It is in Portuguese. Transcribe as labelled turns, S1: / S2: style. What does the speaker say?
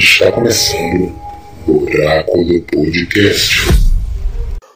S1: Está começando o Oráculo Podcast.